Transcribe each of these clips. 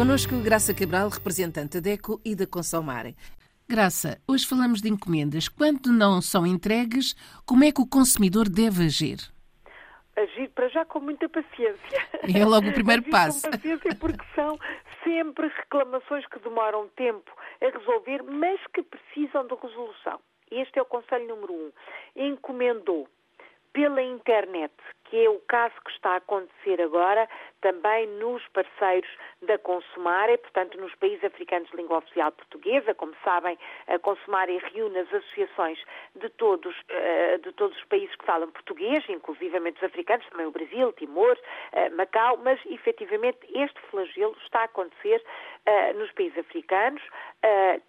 Conosco Graça Cabral, representante da DECO e da Consomare. Graça, hoje falamos de encomendas. Quando não são entregues, como é que o consumidor deve agir? Agir para já com muita paciência. É logo o primeiro agir passo. Com paciência porque são sempre reclamações que demoram tempo a resolver, mas que precisam de resolução. Este é o conselho número um. Encomendou pela internet, que é o caso que está a acontecer agora, também nos parceiros da Consumare, portanto nos países africanos de língua oficial portuguesa. Como sabem, a Consumare reúne as associações de todos, eh, de todos os países que falam português, inclusivamente os africanos, também o Brasil, Timor, eh, Macau, mas efetivamente este flagelo está a acontecer eh, nos países africanos.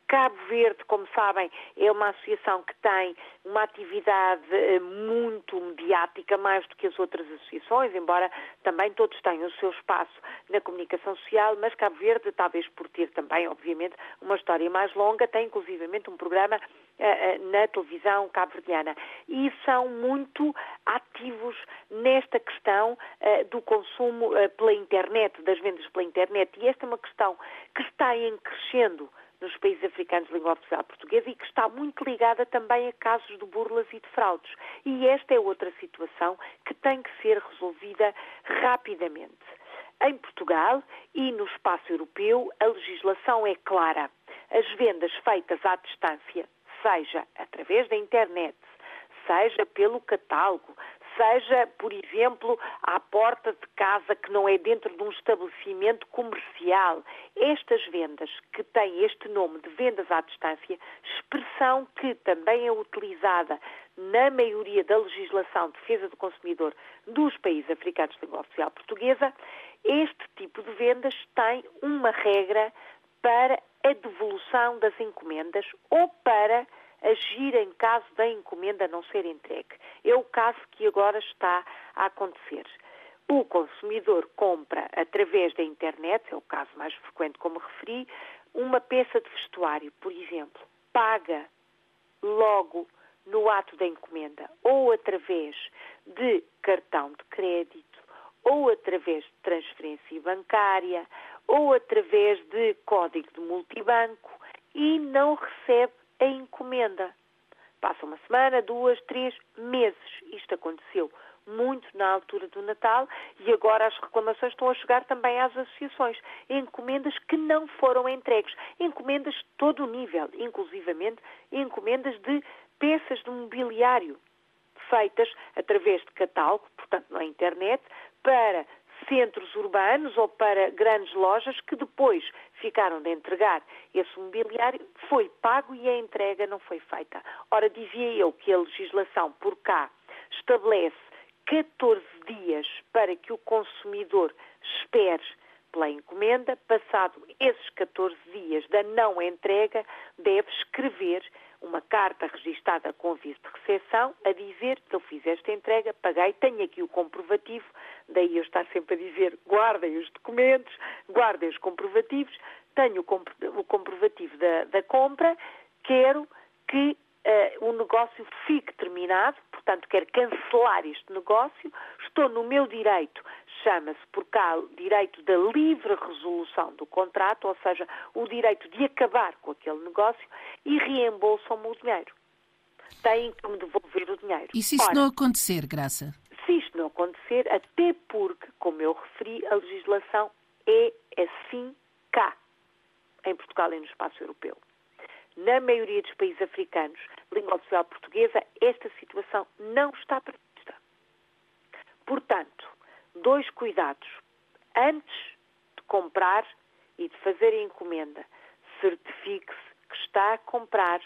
Cabo Verde, como sabem, é uma associação que tem uma atividade muito mediática, mais do que as outras associações, embora também todos tenham o seu espaço na comunicação social, mas Cabo Verde, talvez por ter também, obviamente, uma história mais longa, tem inclusivamente um programa uh, na televisão cabo-verdiana. E são muito ativos nesta questão uh, do consumo pela internet, das vendas pela internet. E esta é uma questão que está em crescendo nos países africanos de língua oficial portuguesa e que está muito ligada também a casos de burlas e de fraudes. E esta é outra situação que tem que ser resolvida rapidamente. Em Portugal e no espaço europeu, a legislação é clara. As vendas feitas à distância, seja através da internet, seja pelo catálogo, seja, por exemplo, à porta de casa que não é dentro de um estabelecimento comercial. Estas vendas, que têm este nome de vendas à distância, expressão que também é utilizada na maioria da legislação de defesa do consumidor dos países africanos de língua oficial portuguesa, este tipo de vendas tem uma regra para a devolução das encomendas ou para agir em caso da encomenda não ser entregue. É o caso que agora está a acontecer. O consumidor compra através da internet, é o caso mais frequente como referi, uma peça de vestuário, por exemplo, paga logo no ato da encomenda ou através de cartão de crédito ou através de transferência bancária ou através de código de multibanco e não recebe a encomenda. Passa uma semana, duas, três meses. Isto aconteceu muito na altura do Natal e agora as reclamações estão a chegar também às associações. Encomendas que não foram entregues. Encomendas de todo o nível, inclusivamente encomendas de peças de mobiliário feitas através de catálogo, portanto na internet, para centros urbanos ou para grandes lojas que depois ficaram de entregar esse mobiliário, foi pago e a entrega não foi feita. Ora, dizia eu que a legislação por cá estabelece 14 dias para que o consumidor espere pela encomenda, passado esses 14 dias da não entrega, deve escrever uma carta registada com aviso de recepção a dizer que eu fiz esta entrega, paguei, tenho aqui o comprovativo, daí eu estar sempre a dizer guardem os documentos, guardem os comprovativos, tenho o comprovativo da, da compra, quero que uh, o negócio fique terminado, portanto quero cancelar este negócio, estou no meu direito chama-se por cá direito da livre resolução do contrato, ou seja, o direito de acabar com aquele negócio e reembolsam-me o dinheiro. Têm que me devolver o dinheiro. E se isso Ora, não acontecer, Graça? Se isto não acontecer, até porque, como eu referi, a legislação é assim cá, em Portugal e no espaço europeu. Na maioria dos países africanos, língua oficial portuguesa, esta situação não está prevista. Portanto, dois cuidados. Antes de comprar e de fazer a encomenda, certifique-se que está a comprar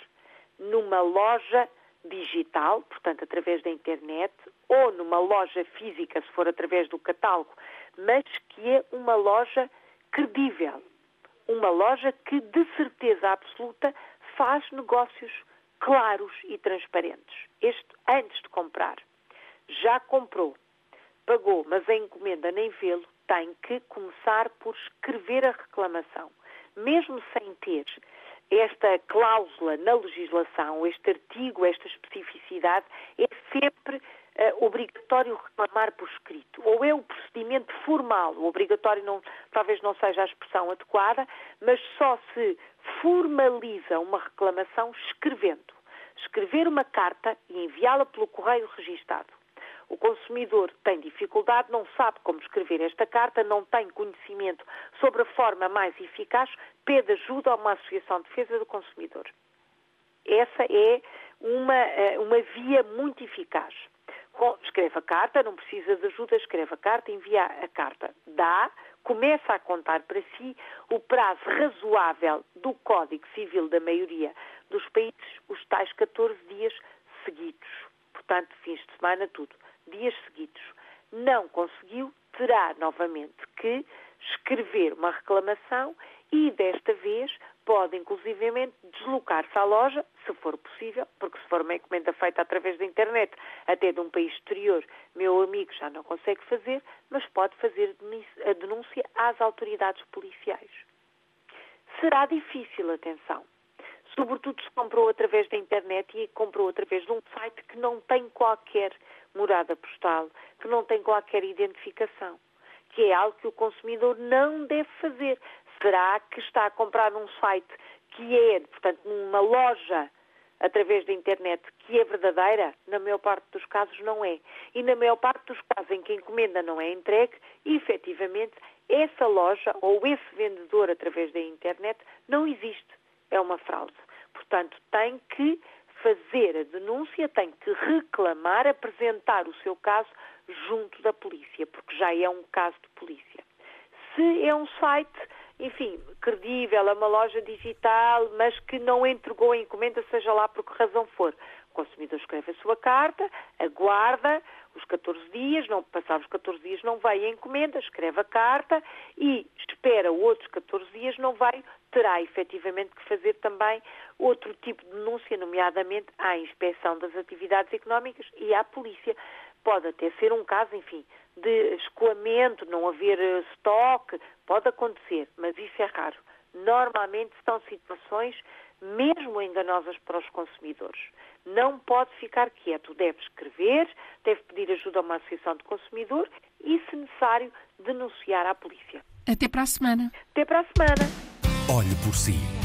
numa loja digital, portanto através da internet, ou numa loja física, se for através do catálogo, mas que é uma loja credível. Uma loja que, de certeza absoluta, faz negócios claros e transparentes. Este antes de comprar. Já comprou pagou, mas a encomenda nem vê-lo, tem que começar por escrever a reclamação. Mesmo sem ter esta cláusula na legislação, este artigo, esta especificidade, é sempre uh, obrigatório reclamar por escrito. Ou é o procedimento formal. O obrigatório não, talvez não seja a expressão adequada, mas só se formaliza uma reclamação escrevendo. Escrever uma carta e enviá-la pelo correio registado. O consumidor tem dificuldade, não sabe como escrever esta carta, não tem conhecimento sobre a forma mais eficaz, pede ajuda a uma associação de defesa do consumidor. Essa é uma, eh, uma via muito eficaz. Escreve a carta, não precisa de ajuda, escreve a carta, envia a carta. Dá, começa a contar para si o prazo razoável do Código Civil da maioria dos países, os tais 14 dias seguidos. Portanto, fins de semana, tudo. Dias seguidos. Não conseguiu, terá novamente que escrever uma reclamação e, desta vez, pode inclusivamente deslocar-se à loja, se for possível, porque se for uma encomenda feita através da internet, até de um país exterior, meu amigo já não consegue fazer, mas pode fazer a denúncia às autoridades policiais. Será difícil, atenção. Sobretudo se comprou através da internet e comprou através de um site que não tem qualquer morada postal, que não tem qualquer identificação, que é algo que o consumidor não deve fazer será que está a comprar num site que é, portanto, numa loja através da internet que é verdadeira? Na maior parte dos casos não é. E na maior parte dos casos em que a encomenda não é entregue, efetivamente, essa loja ou esse vendedor através da internet não existe. É uma fraude. Portanto, tem que fazer a denúncia, tem que reclamar, apresentar o seu caso junto da polícia, porque já é um caso de polícia. Se é um site enfim, credível, é uma loja digital, mas que não entregou a encomenda, seja lá por que razão for. O consumidor escreve a sua carta, aguarda os 14 dias, não passar os 14 dias não veio a encomenda, escreve a carta e espera outros 14 dias, não veio, terá efetivamente que fazer também outro tipo de denúncia, nomeadamente à inspeção das atividades económicas e à polícia. Pode até ser um caso, enfim, de escoamento, não haver eh, estoque, pode acontecer, mas isso é raro. Normalmente são situações mesmo enganosas para os consumidores. Não pode ficar quieto, deve escrever, deve pedir ajuda a uma associação de consumidor e, se necessário, denunciar à polícia. Até para a semana. Até para a semana. Olhe por si.